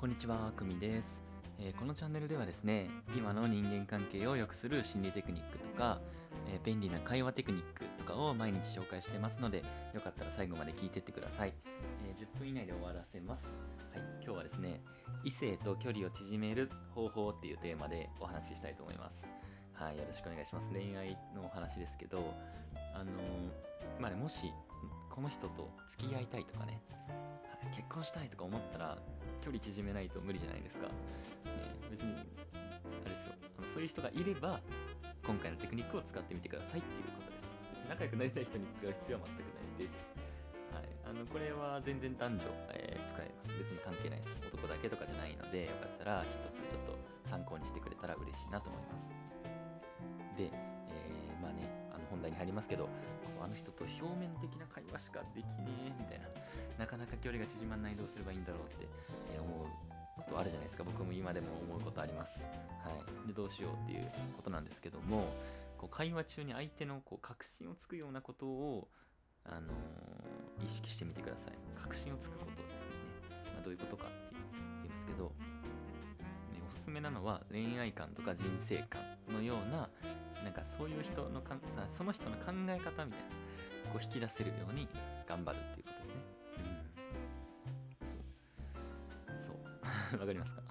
こんにちは、くみです、えーこのチャンネルではですね、今の人間関係を良くする心理テクニックとか、えー便利な会話テクニックとかを毎日紹介してますので、よかったら最後まで聞いてってください。えー10分以内で終わらせます。はい、今日はですね、異性と距離を縮める方法っていうテーマでお話ししたいと思います。はい、よろしくお願いします。恋愛のお話ですけど、あのーまあね、もし、この人と付き合いたいとかね、結婚したいとか思ったら距離縮めないと無理じゃないですか、ね、別にあれですよ。あのそういう人がいれば今回のテクニックを使ってみてくださいっていうことです。別に仲良くなりたい人に使う必要は全くないです。はい、あのこれは全然男女、えー使えます。別に関係ないです。男だけとかじゃないのでよかったら一つちょっと参考にしてくれたら嬉しいなと思います。で、ありますけどあの人と表面的な会話しかできねえみたいな。なかなか距離が縮まらないどうすればいいんだろうって、え思うことあるじゃないですか。僕も今でも思うことあります。はい。でどうしようっていうことなんですけどもこう会話中に相手のこう確信をつくようなことをあのー意識してみてください。確信をつくことってね、まあ、どういうことかって言うんですけど、ね、おすすめなのは恋愛観とか人生観のようななんかそういう人のかんその人の考え方みたいなこう引き出せるように頑張るっていうことですね。そう。そう。わかりますか？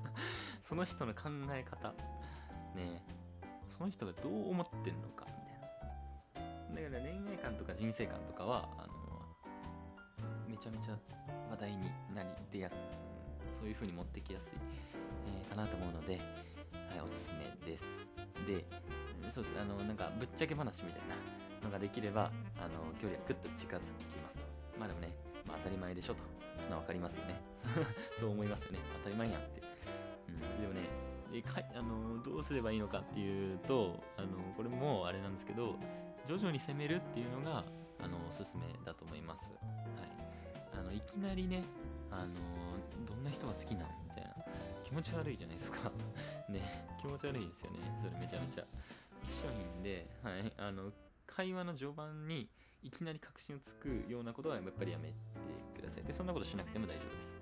その人の考え方。ねその人がどう思ってんのかみたいな。だから恋愛観とか人生観とかは、あの、めちゃめちゃ話題になり出やすい。そういう風に持ってきやすい、えーかなと思うので、はい、おすすめです。で、そうです。あのなんかぶっちゃけ話みたいなのができればあの距離はぐっと近づきます。まあでもね、まあ、当たり前でしょとそんな分かりますよね。そう思いますよね。当たり前やんって、うん、でもねでかいあのどうすればいいのかっていうとあのこれもあれなんですけど徐々に攻めるっていうのがあのおすすめだと思います、はい、あのいきなりねあのどんな人が好きなんみたいな。気持ち悪いじゃないですか。ね気持ち悪いですよね。それめちゃめちゃ。一緒品で、はい、あの会話の序盤にいきなり確信をつくようなことはやっぱりやめてください。でそんなことしなくても大丈夫です。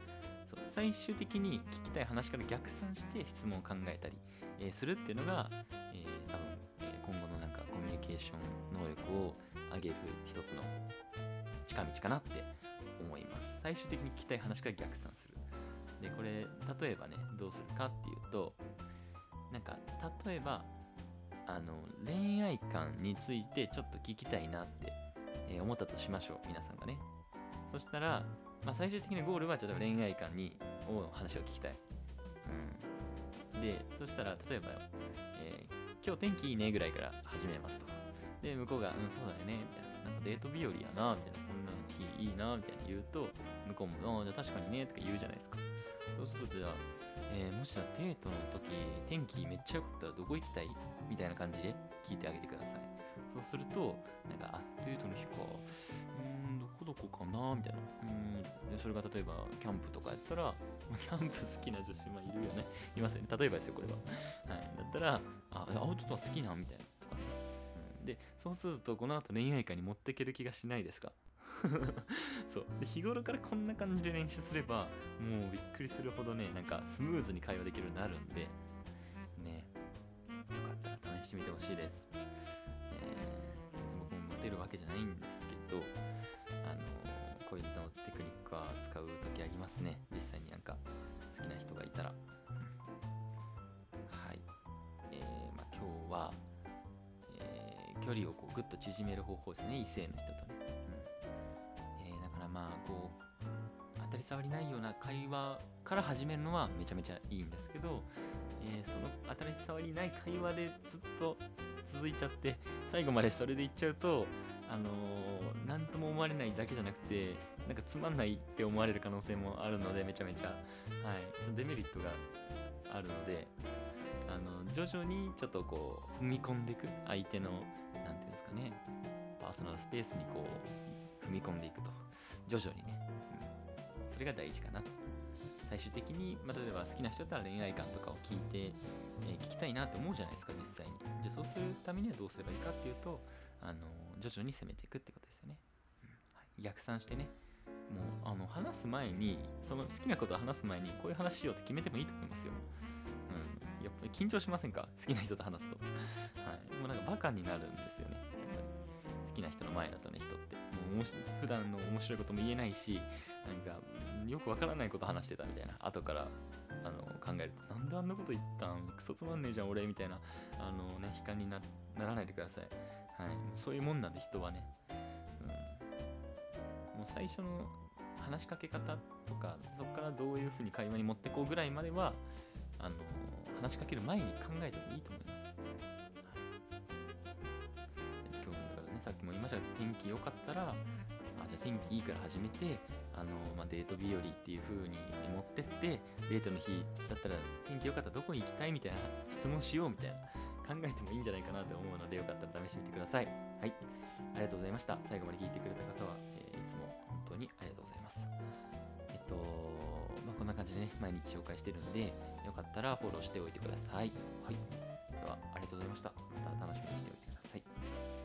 そう。最終的に聞きたい話から逆算して質問を考えたり、えーするっていうのが、えー多分、えー今後のなんかコミュニケーション能力を上げる一つの近道かなって思います。最終的に聞きたい話から逆算する。でこれ例えばねどうするかっていうとなんか例えばあの恋愛観についてちょっと聞きたいなって、えー思ったとしましょう皆さんがね。そしたら、まあ、最終的なゴールはちょっと恋愛観にを話を聞きたい、うん、でそしたら例えば、えー今日天気いいねぐらいから始めますと。で向こうが「うんそうだよね」みたいな「なんかデート日和やな」みたいな「こんな日いいな」みたいな言うと向こうも「ああじゃあ確かにね」とか言うじゃないですか。そうするとじゃあ、えーもしじゃあデートの時天気めっちゃ良かったらどこ行きたい？みたいな感じで聞いてあげてください。そうするとなんかあデートの日かうーんどこどこかな？みたいな。うーん。それが例えばキャンプとかやったらキャンプ好きな女子まあいるよね。いますよね。例えばですよこれは。はい。だったらあアウトドア好きなみたいな。とか、うん、でそうするとこの後恋愛会に持っていける気がしないですか？そう。で日頃からこんな感じで練習すればもうびっくりするほどねなんかスムーズに会話できるようになるんで。ね。よかったら試してみてほしいです、えー、別に僕もモテるわけじゃないんですけどあのこういったテクニックは使う時ありますね。実際になんか好きな人がいたら、はい。えーまあ、今日は、えー距離をこうぐっと縮める方法ですね。異性の人と障りないような会話から始めるのはめちゃめちゃいいんですけど、えーその当たり障りない会話でずっと続いちゃって最後までそれでいっちゃうとあのー、なんとも思われないだけじゃなくてなんかつまんないって思われる可能性もあるのでめちゃめちゃ、はい、そのデメリットがあるのであの徐々にちょっとこう踏み込んでいく相手のなんていうんですかねパーソナルスペースにこう踏み込んでいくと。徐々にね、それが大事かなと。最終的に、まあ、例えば好きな人だったら恋愛観とかを聞いて、えー聞きたいなと思うじゃないですか実際に。じゃそうするためにはどうすればいいかっていうとあの徐々に攻めていくってことですよね、逆算してね。もうあの話す前にその好きなことを話す前にこういう話しようって決めてもいいと思いますよ、うん、やっぱり緊張しませんか？好きな人と話すと、はい、もうなんかバカになるんですよね。やっぱり。好きな人の前だとね人って。もう普段の面白いことも言えないしなんかよくわからないこと話してたみたいな。後からあの考えるとなんであんなこと言ったん？クソつまんねえじゃん俺みたいな。あのね悲観にならないでください、はい、そういうもんなんで人はね、うん、もう最初の話しかけ方とかそこからどういうふうに会話に持ってこうぐらいまではあの話しかける前に考えてもいいと思います、はい、今日だからねさっきも言いましたが天気良かったらあじゃあ天気いいから始めてあの、まあ、デート日和っていう風に持ってってデートの日だったら天気良かったらどこに行きたいみたいな質問しようみたいな考えてもいいんじゃないかなと思うのでよかったら試してみてください。はい。ありがとうございました。最後まで聞いてくれた方は、えーいつも本当にありがとうございますえっとまあこんな感じでね毎日紹介してるんでよかったらフォローしておいてください。はい。ではありがとうございました。また楽しみにしておいてください。